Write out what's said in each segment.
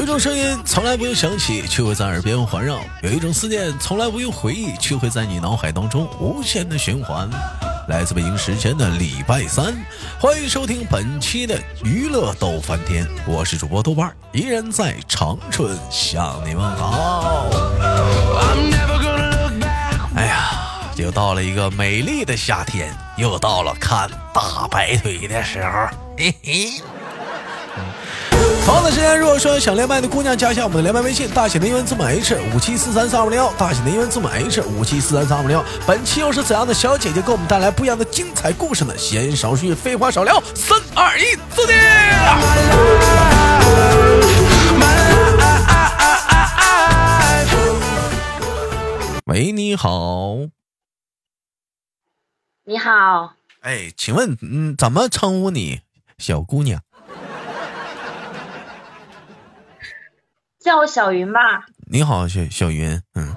有一种声音从来不用响起，却会在耳边环绕；有一种思念从来不用回忆，却会在你脑海当中无限的循环。来自北京时间的礼拜三，欢迎收听本期的娱乐逗翻天，我是主播豆瓣，依然在长春向你们好。哎呀，又到了一个美丽的夏天，又到了看大白腿的时候，嘿嘿。同样的时间，如果说想连麦的姑娘，加一下我们的连麦微信，大写的英文字母 H 五七四三三五零幺，大写的英文字母 H 五七四三三五零幺。本期又是怎样的小姐姐给我们带来不一样的精彩故事呢？闲言少叙，废话少聊，三二一，走你！喂，你好。你好。哎，请问，嗯，怎么称呼你，小姑娘？叫我小云吧。你好，小小云，嗯，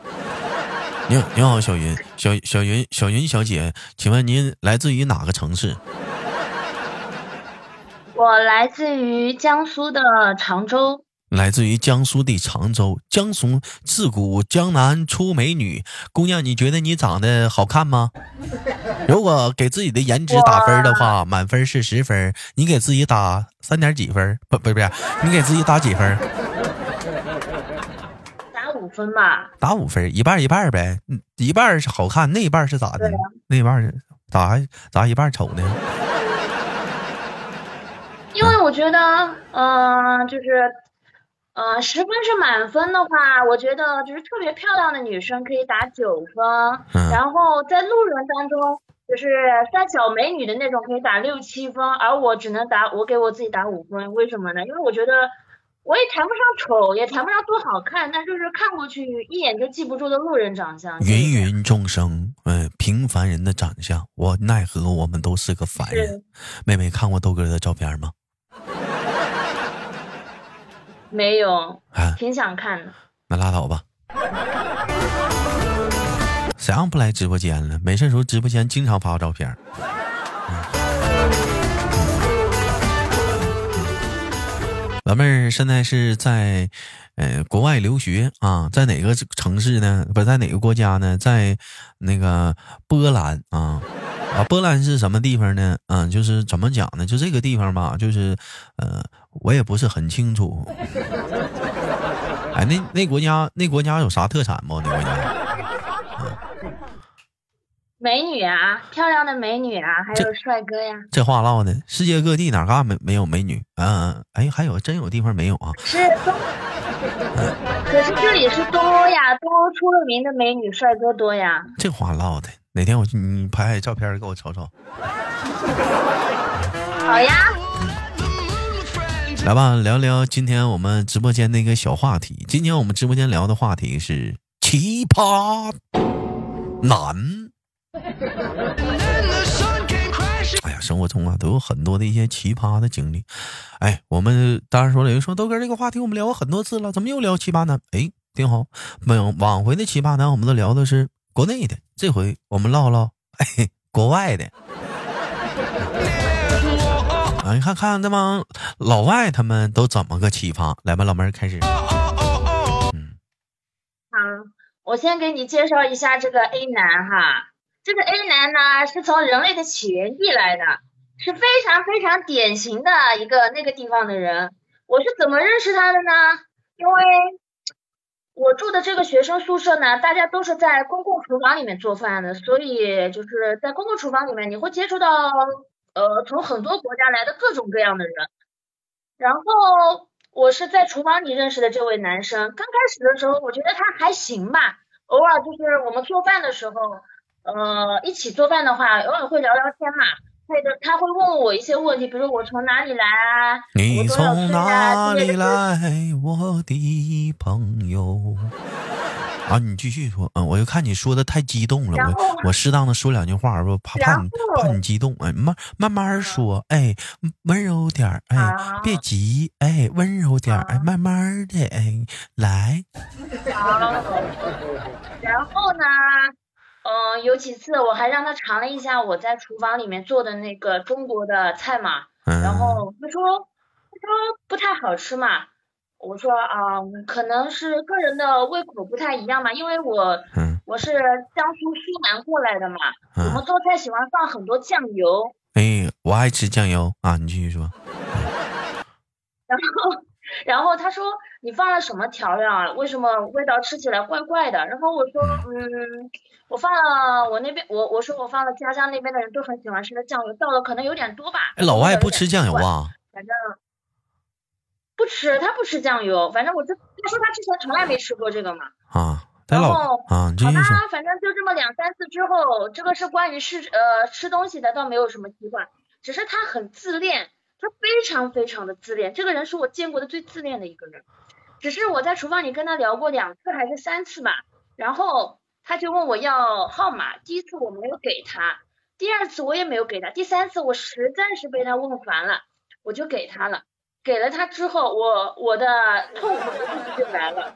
你你好，小云，小小云，小云小姐，请问您来自于哪个城市？我来自于江苏的常州。来自于江苏的常州，江苏自古江南出美女。姑娘，你觉得你长得好看吗？如果给自己的颜值打分的话，满分是十分，你给自己打三点几分？不不不是，你给自己打几分？分吧，打五分，一半一半呗。一半是好看，那一半是咋的？那一半是咋还咋一半丑呢？因为我觉得，嗯，就是，呃，十分是满分的话，我觉得就是特别漂亮的女生可以打九分，然后在路人当中，就是三小美女的那种可以打六七分，而我只能打，我给我自己打五分，为什么呢？因为我觉得。我也谈不上丑，也谈不上多好看，但就是看过去一眼就记不住的路人长相。芸芸众生，嗯，平凡人的长相，我奈何我们都是个凡人。妹妹看过豆哥的照片吗？没有，挺想看的。那拉倒吧。谁让不来直播间了？没事时候直播间经常发照片。老妹儿现在是在，呃，国外留学啊，在哪个城市呢？不是在哪个国家呢？在那个波兰啊，啊，波兰是什么地方呢？嗯，就是怎么讲呢？就这个地方吧，就是，呃，我也不是很清楚。哎，那那国家那国家有啥特产不？那国家？美女啊，漂亮的美女啊，还有帅哥呀。这话唠的，世界各地哪嘎没没有美女？嗯，哎，还有真有地方没有啊？是，可是这里是东欧呀，东欧出了名的美女帅哥多呀。这话唠的，哪天我去你拍拍照片给我瞅瞅。好呀。来吧，聊聊今天我们直播间的一个小话题。今天我们直播间聊的话题是奇葩男。哎呀，生活中啊都有很多的一些奇葩的经历。哎，我们当然说了，有人说豆哥这个话题我们聊过很多次了，怎么又聊奇葩男？哎，挺好。没有往回的奇葩男，我们都聊的是国内的，这回我们唠唠哎 国外的。啊，你看看这帮老外他们都怎么个奇葩？来吧，老妹儿开始。嗯，好，我先给你介绍一下这个 A 男哈。这个 A 男呢，是从人类的起源地来的，是非常非常典型的一个那个地方的人。我是怎么认识他的呢？因为我住的这个学生宿舍呢，大家都是在公共厨房里面做饭的，所以就是在公共厨房里面，你会接触到呃从很多国家来的各种各样的人。然后我是在厨房里认识的这位男生，刚开始的时候我觉得他还行吧，偶尔就是我们做饭的时候。呃，一起做饭的话，偶尔会聊聊天嘛。他的他会问我一些问题，比如我从哪里来啊？你从哪里来，我的朋友？啊，你继续说。嗯，我就看你说的太激动了，我我适当的说两句话，我怕怕你怕你激动。哎，慢慢慢说，哎，温柔点哎，别急，哎，温柔点哎，慢慢的，哎，来。好，然后呢？嗯，有几次我还让他尝了一下我在厨房里面做的那个中国的菜嘛，然后他说他说不太好吃嘛，我说啊，可能是个人的胃口不太一样嘛，因为我嗯。我是江苏苏南过来的嘛，我们嗯，做菜喜欢放很多酱油，哎，我爱吃酱油啊，你继续说。然后然后他说你放了什么调料啊？为什么味道吃起来怪怪的？然后我说嗯，我放了我那边我我说我放了家乡那边的人都很喜欢吃的酱油，倒的可能有点多吧。哎，老外不吃？酱油啊？反正不吃，他不吃酱油。反正我就他说他之前从来没吃过这个嘛。啊，然后啊，好吧。，反正就这么两三次之后，这个是关于吃呃吃东西的，倒没有什么习惯，只是他很自恋，他非常非常的自恋。这个人是我见过的最自恋的一个人。只是我在厨房里跟他聊过两次还是三次吧，然后他就问我要号码，第一次我没有给他，第二次我也没有给他，第三次我实在是被他问烦了，我就给他了。给了他之后，我我的痛苦的日子就来了。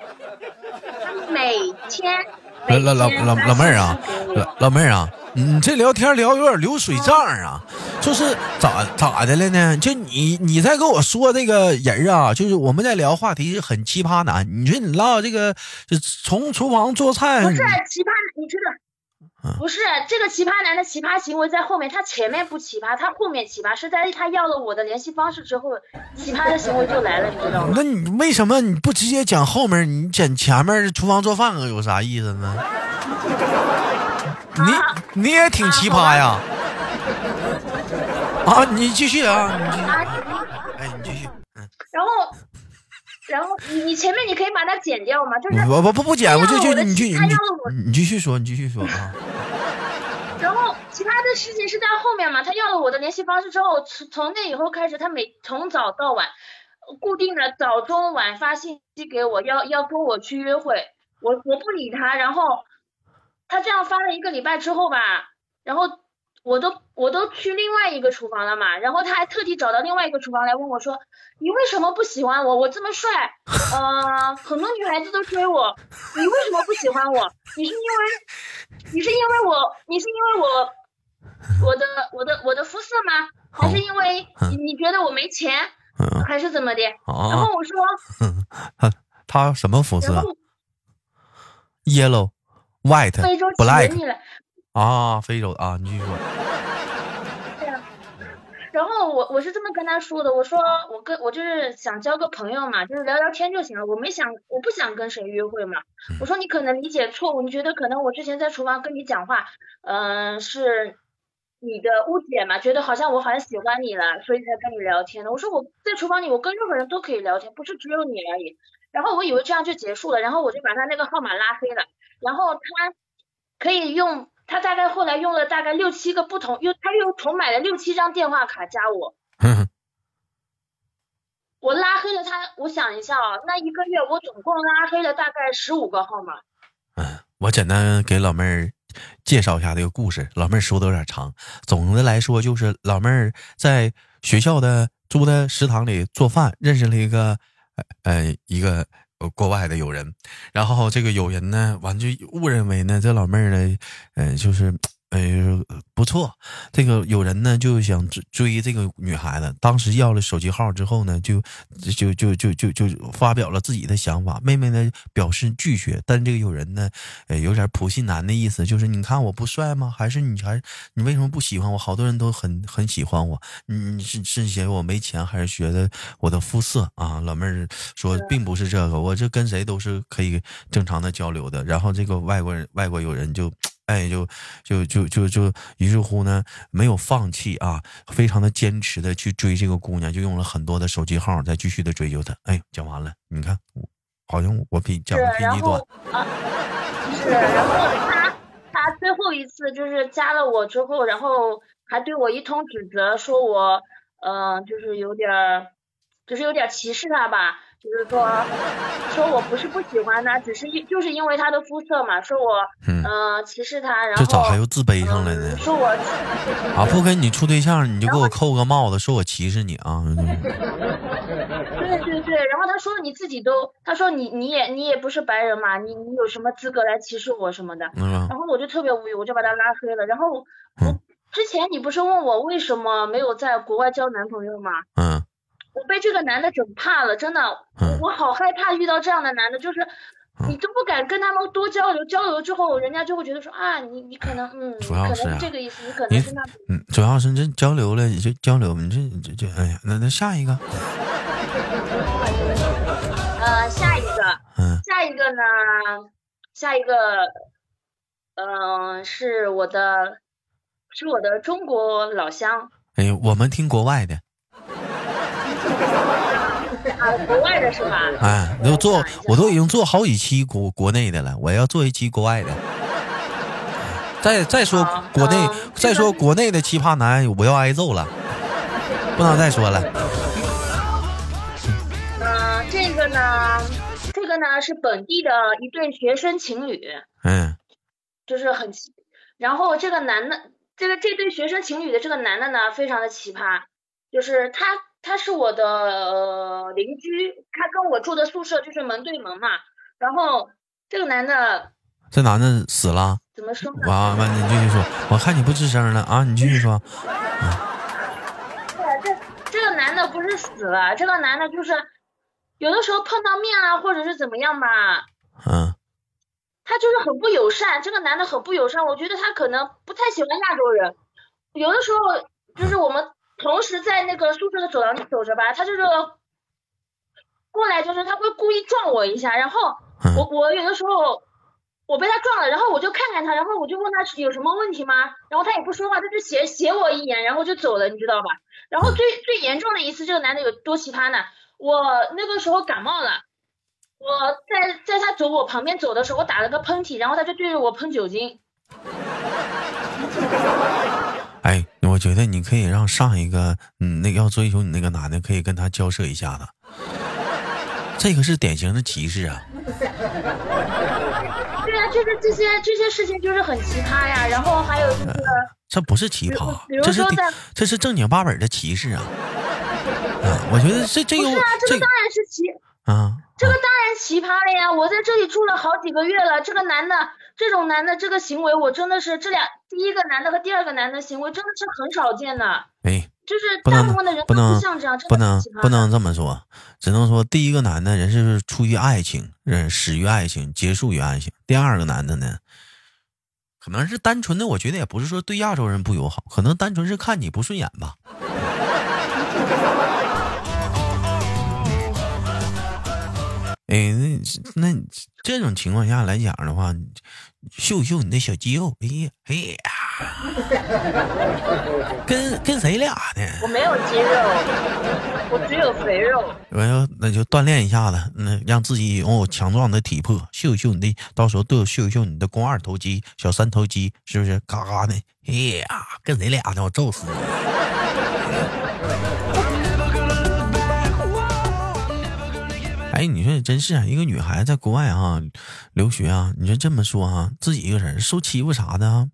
他每天 每老老老老妹儿啊老老妹儿啊，你这聊天聊有点流水账啊，就是咋咋的了呢？就你你在跟我说这个人啊，就是我们在聊话题是很奇葩男。你说你唠这个，就从厨房做菜，不是奇葩，你知道嗯？不是这个奇葩男的奇葩行为在后面，他前面不奇葩，他后面奇葩，是在他要了我的联系方式之后，奇葩的行为就来了，你知道吗？那你为什么你不直接讲后面，你讲前面厨房做饭有啥意思呢？你你也挺奇葩呀！啊，你继续啊，你继续，啊，哎，你继续，嗯然后，然后你你前面你可以把它剪掉吗？就是我我不不剪，我就就你了我你继续说，你继续说啊。然后其他的事情是在后面嘛，他要了我的联系方式之后，从从那以后开始，他每从早到晚，固定的早中晚发信息给我，要要跟我去约会，我我不理他，然后他这样发了一个礼拜之后吧，然后我都我都去另外一个厨房了嘛，然后他还特地找到另外一个厨房来问我说，你为什么不喜欢我？我这么帅，呃，很多女孩子都追我，你为什么不喜欢我？你是因为你是因为我，你是因为我我的我的我的肤色吗？还是因为嗯你你觉得我没钱，嗯还是怎么的？然啊，后我说，他他什么肤色？Yellow、White、Black 啊，非洲啊，你继续说。然后我我是这么跟他说的，我说我跟我就是想交个朋友嘛，就是聊聊天就行了，我没想我不想跟谁约会嘛。我说你可能理解错误，你觉得可能我之前在厨房跟你讲话，嗯、是你的误解嘛，觉得好像我好像喜欢你了，所以才跟你聊天的。我说我在厨房里我跟任何人都可以聊天，不是只有你而已。然后我以为这样就结束了，然后我就把他那个号码拉黑了，然后他可以用。他大概后来用了大概六七个不同，又他又重买了六七张电话卡加我，哼我拉黑了他，我想一下啊，那一个月我总共拉黑了大概十五个号码。嗯，我简单给老妹儿介绍一下这个故事。老妹儿说的有点长，总的来说就是老妹儿在学校的租的食堂里做饭，认识了一个呃呃一个呃国外的友人，然后这个友人呢，完就误认为呢这老妹儿呢，嗯就是。呃，不错，这个有人呢就想追追这个女孩子，当时要了手机号之后呢，就就就就就就发表了自己的想法。妹妹呢表示拒绝，但这个有人呢，呃，有点普信男的意思，就是你看我不帅吗？还是你还你为什么不喜欢我？好多人都很很喜欢我，你是是嫌我没钱，还是觉得我的肤色啊？老妹儿说并不是这个，我这跟谁都是可以正常的交流的。然后这个外国人外国友人就。哎，就就就就就，于是乎呢，没有放弃啊，非常的坚持的去追这个姑娘，就用了很多的手机号，再继续的追求她。哎，讲完了，你看，好像我比讲的，比你短。啊，是，然后他他最后一次就是加了我之后，然后还对我一通指责，说我呃就是有点儿，就是有点歧视他吧。就是说，说我不是不喜欢他，只是因就是因为他的肤色嘛，说我嗯呃歧视他，然后这咋还又自卑上了呢嗯？说我啊，不跟你处对象，你就给我扣个帽子，说我歧视你啊？对对对，然后他说你自己都，他说你你也你也不是白人嘛，你你有什么资格来歧视我什么的？嗯？然后我就特别无语，我就把他拉黑了。然后嗯我之前你不是问我为什么没有在国外交男朋友吗？嗯我被这个男的整怕了，真的，嗯。我好害怕遇到这样的男的，就是你都不敢跟他们多交流，交流之后人家就会觉得说啊，你你可能嗯，可主要是啊能是这个意思，你可你能是那，嗯，主要是这交流了，你就交流，你这这这，哎呀，那那下一个，呃，下一个，嗯。下一个呢，下一个，嗯、是我的，是我的中国老乡，哎，我们听国外的，啊，国外的是吧？哎，都做我都已经做好几期国国内的了，我要做一期国外的。再再说国内嗯，再说国内的奇葩男，我要挨揍了，不能再说了。嗯、这个呢，这个呢是本地的一对学生情侣，嗯就是很奇，然后这个男的，这个这对学生情侣的这个男的呢，非常的奇葩，就是他他是我的、呃、邻居，他跟我住的宿舍就是门对门嘛，然后这个男的这男的死了，怎么说呢？完完，你继续说，我看你不吱声了啊，你继续说。对，这这个男的不是死了，这个男的就是有的时候碰到面啊，或者是怎么样吧，嗯他就是很不友善，这个男的很不友善，我觉得他可能不太喜欢亚洲人。有的时候就是我们同时在那个宿舍的走廊里走着吧，他就是过来，就是他会故意撞我一下，然后嗯我我有的时候我被他撞了，然后我就看看他，然后我就问他有什么问题吗？然后他也不说话，他就斜斜我一眼，然后就走了，你知道吧？然后最最严重的一次，这个男的有多奇葩呢？我那个时候感冒了。我在在他走我旁边走的时候，我打了个喷嚏，然后他就对着我喷酒精。哎，我觉得你可以让上一个，嗯，那个要追求你那个男的，可以跟他交涉一下子。这个是典型的歧视啊！对啊，就是这些这些事情就是很奇葩呀。然后还有就是，这不是奇葩，这是这是正经八本的歧视啊！啊，我觉得这这个不是啊，这这个当然是奇，啊，这个当然奇葩了呀。我在这里住了好几个月了，这个男的，这种男的这个行为，我真的是这俩第一个男的和第二个男的行为真的是很少见的，哎，就是大部分的人不能不像这样，不能不能这么说，只能说第一个男的人是出于爱情，人始于爱情，结束于爱情。第二个男的呢，可能是单纯的，我觉得也不是说对亚洲人不友好，可能单纯是看你不顺眼吧。哎，那那这种情况下来讲的话，秀一秀你的小肌肉，哎呀，哎呀，跟跟谁俩呢？我没有肌肉，我只有肥肉。我要那就锻炼一下子，那让自己拥有强壮的体魄，秀一秀你的，到时候都有秀一秀你的肱二头肌、小三头肌，是不是？嘎嘎的，哎呀，跟谁俩呢？我揍死你！哎，你说真是啊，一个女孩子在国外啊留学啊，你说这么说啊，自己一个人受欺负啥的啊，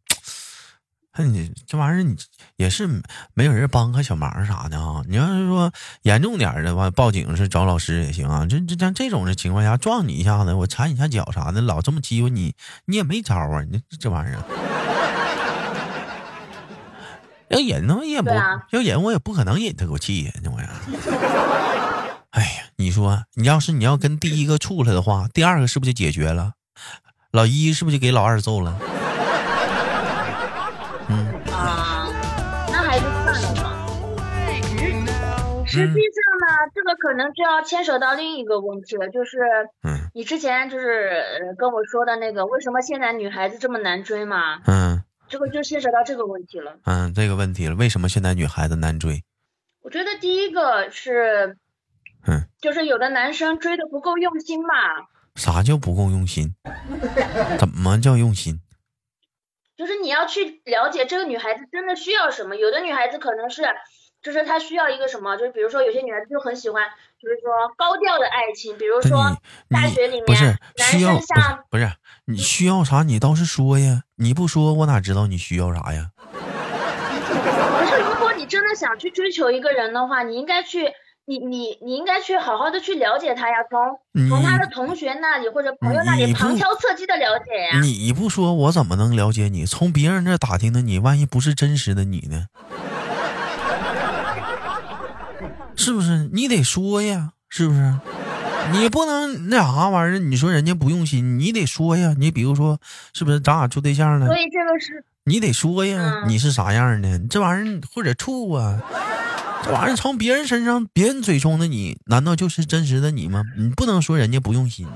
还你这玩意儿你也是没有人帮个小忙啥的啊。你要是说严重点的话，报警是找老师也行啊。这这像这种的情况下，撞你一下子，我踩你一下脚啥的，老这么欺负你，你也没招啊。你这这玩意儿。要忍呢，也不、啊要忍，我也不可能忍他口气呀，这玩意儿。说，你要是你要跟第一个处了的话，第二个是不是就解决了？老一是不是就给老二揍了？啊，那还是算了吧。实际上呢，这个可能就要牵扯到另一个问题了，就是嗯你之前就是呃跟我说的那个，为什么现在女孩子这么难追嘛？嗯这个就牵扯到这个问题了。嗯，这个问题了，为什么现在女孩子难追？我觉得第一个是，嗯，就是有的男生追的不够用心嘛，啥叫不够用心？怎么叫用心？就是你要去了解这个女孩子真的需要什么。有的女孩子可能是，就是她需要一个什么，就是比如说有些女孩子就很喜欢，就是说高调的爱情，比如说你大学里面不是男需要不是你需要啥？你倒是说呀！你不说我哪知道你需要啥呀？不是如果你真的想去追求一个人的话，你应该去，你你你应该去好好的去了解他呀，从从他的同学那里或者朋友那里旁敲侧击的了解呀。你不说我怎么能了解你？从别人那打听的你，万一不是真实的你呢？是不是？你得说呀，是不是？你不能那啥玩意儿？你说人家不用心，你得说呀。你比如说，是不是咱俩处对象了？所以这个是你得说呀，你是啥样的？这玩意儿或者处啊，这玩意儿从别人身上、别人嘴中的你，难道就是真实的你吗？你不能说人家不用心。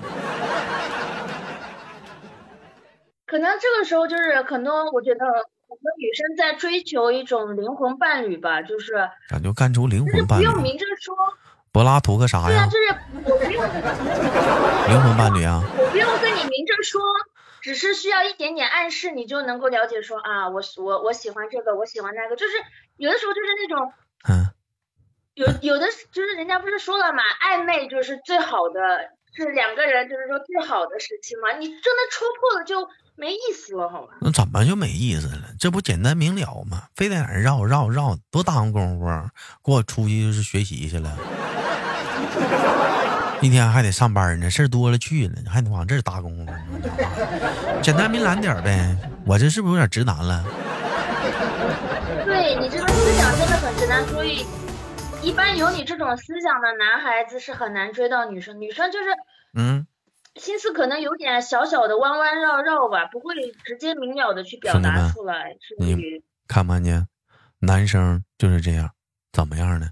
可能这个时候就是可能，我觉得我们女生在追求一种灵魂伴侣吧，就是感觉干出灵魂伴侣，不用明着说。柏拉图个啥呀？对啊，就是我不用 灵魂伴侣啊。我不用跟你明着说，只是需要一点点暗示，你就能够了解说啊，我我我喜欢这个，我喜欢那个，就是有的时候就是那种，嗯，有有的就是人家不是说了嘛，暧昧就是最好的，是两个人就是说最好的时期嘛，你真的戳破了就没意思了，好吧？那怎么就没意思了？这不简单明了吗？非得在那绕绕绕，多耽误功夫，给我出去就是学习去了。一天还得上班呢，事儿多了去了，还得往这儿打工呢。简单明了点呗，我这是不是有点直男了？对你这个思想真的很直男，所以一般有你这种思想的男孩子是很难追到女生。女生就是嗯，心思可能有点小小的弯弯绕绕吧，不会直接明了的去表达出来。你看不看见？男生就是这样，怎么样呢？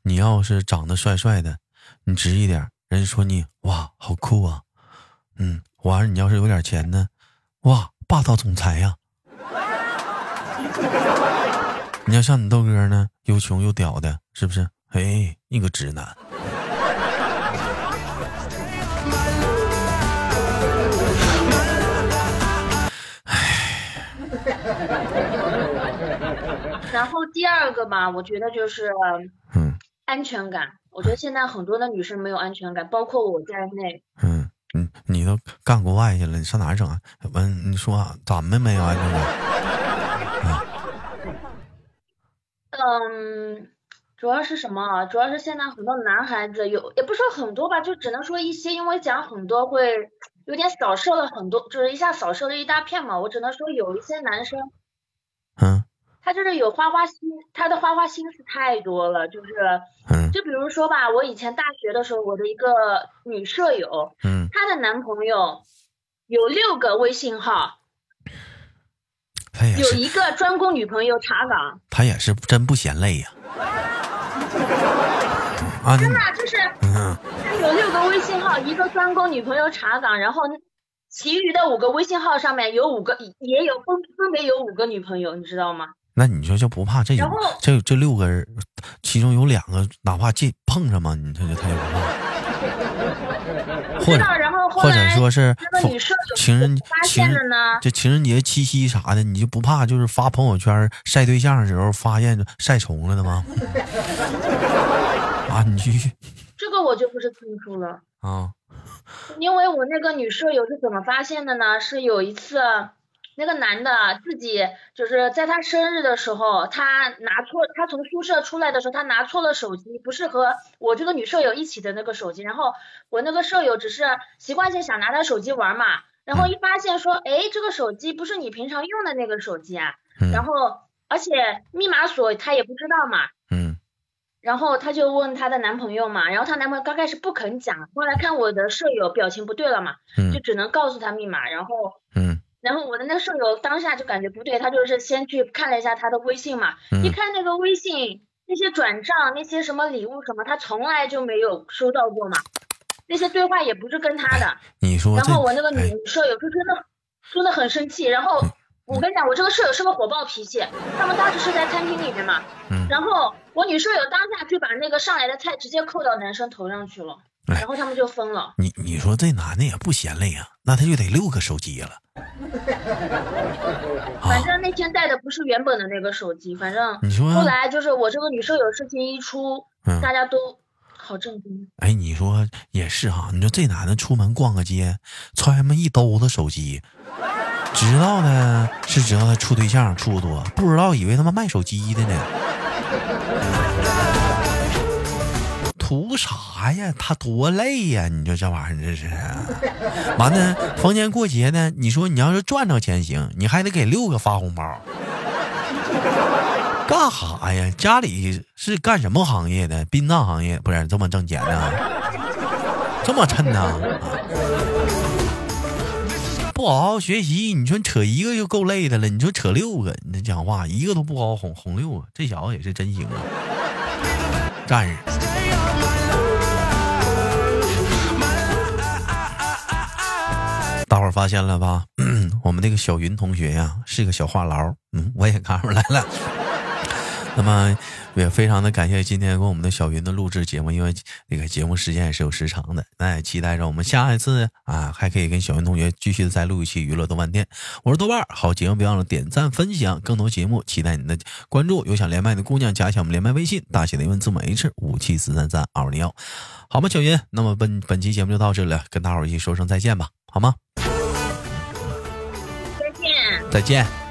你要是长得帅帅的。你直一点，人家说你哇好酷啊，嗯，完了你要是有点钱呢，哇霸道总裁呀。你要像你豆哥呢，又穷又屌的，是不是？哎，你个直男。然后第二个吧，我觉得就是嗯安全感。我觉得现在很多的女生没有安全感，包括我在内。嗯，你你都干国外去了，你上哪整啊？问你说咱们没有安全感？嗯，主要是什么？主要是现在很多男孩子有，也不说很多吧，就只能说一些，因为讲很多会有点扫射了很多，就是一下扫射了一大片嘛。我只能说有一些男生，嗯。他就是有花花心，他的花花心思太多了，就是，嗯就比如说吧，我以前大学的时候，我的一个女舍友，嗯，她的男朋友有六个微信号，有一个专攻女朋友查岗，他也是真不嫌累呀，啊，真的就是，嗯，有六个微信号，一个专攻女朋友查岗，然后。其余的五个微信号上面有五个，也有分分别有五个女朋友，你知道吗？那你说就不怕这有这这六个人，其中有两个哪怕这碰上嘛？你他就他也不怕。或者然后或者说是情人情人这情人节七夕啥的，你就不怕就是发朋友圈晒对象的时候发现晒重了的吗？啊，你去。这个我就不是清楚了啊。因为我那个女舍友是怎么发现的呢？是有一次，那个男的自己就是在他生日的时候，他拿错，他从宿舍出来的时候，他拿错了手机，不是和我这个女舍友一起的那个手机。然后我那个舍友只是习惯性想拿他手机玩嘛，然后一发现说，哎，这个手机不是你平常用的那个手机啊，然后而且密码锁他也不知道嘛。然后她就问她的男朋友嘛，然后她男朋友刚开始不肯讲，后来看我的舍友表情不对了嘛，就只能告诉她密码，然后，嗯，然后我的那个舍友当下就感觉不对，他就是先去看了一下他的微信嘛，一看那个微信那些转账那些什么礼物什么，他从来就没有收到过嘛，那些对话也不是跟他的，你说，然后我那个女舍友就真的真的很生气，然后。我跟你讲，我这个舍友是个火爆脾气。他们当时是在餐厅里面嘛，然后我女舍友当下就把那个上来的菜直接扣到男生头上去了，然后他们就分了。你你说这男的也不嫌累啊，那他就得六个手机了。反正那天带的不是原本的那个手机，反正你说后来就是我这个女舍友事情一出，大家都好震惊。哎，你说也是哈，你说这男的出门逛个街，揣么一兜子手机。知道呢，是知道他处对象处多，不知道以为他妈卖手机的呢。图啥呀？他多累呀！你说这玩意儿这是，完了逢年过节的，你说你要是赚着钱行，你还得给六个发红包。干哈呀？家里是干什么行业的？殡葬行业不是这么挣钱呢？这么趁呢？不好好学习，你说扯一个就够累的了，你说扯六个，你这讲话一个都不好哄，哄六个，这小子也是真行啊！战士。大伙儿发现了吧？我们那个小云同学呀，是个小话痨。嗯，我也看出来了。那么也非常的感谢今天跟我们的小云的录制节目，因为那个节目时间也是有时长的。那也期待着我们下一次啊，还可以跟小云同学继续的再录一期娱乐豆瓣天。我是豆瓣儿，好节目别忘了点赞分享，更多节目期待你的关注。有想连麦的姑娘，加一下我们连麦微信，大写的英文字母 H 五七四三三二零幺，好吗？小云，那么本本期节目就到这里了，跟大伙儿一起说声再见吧，好吗？再见，再见。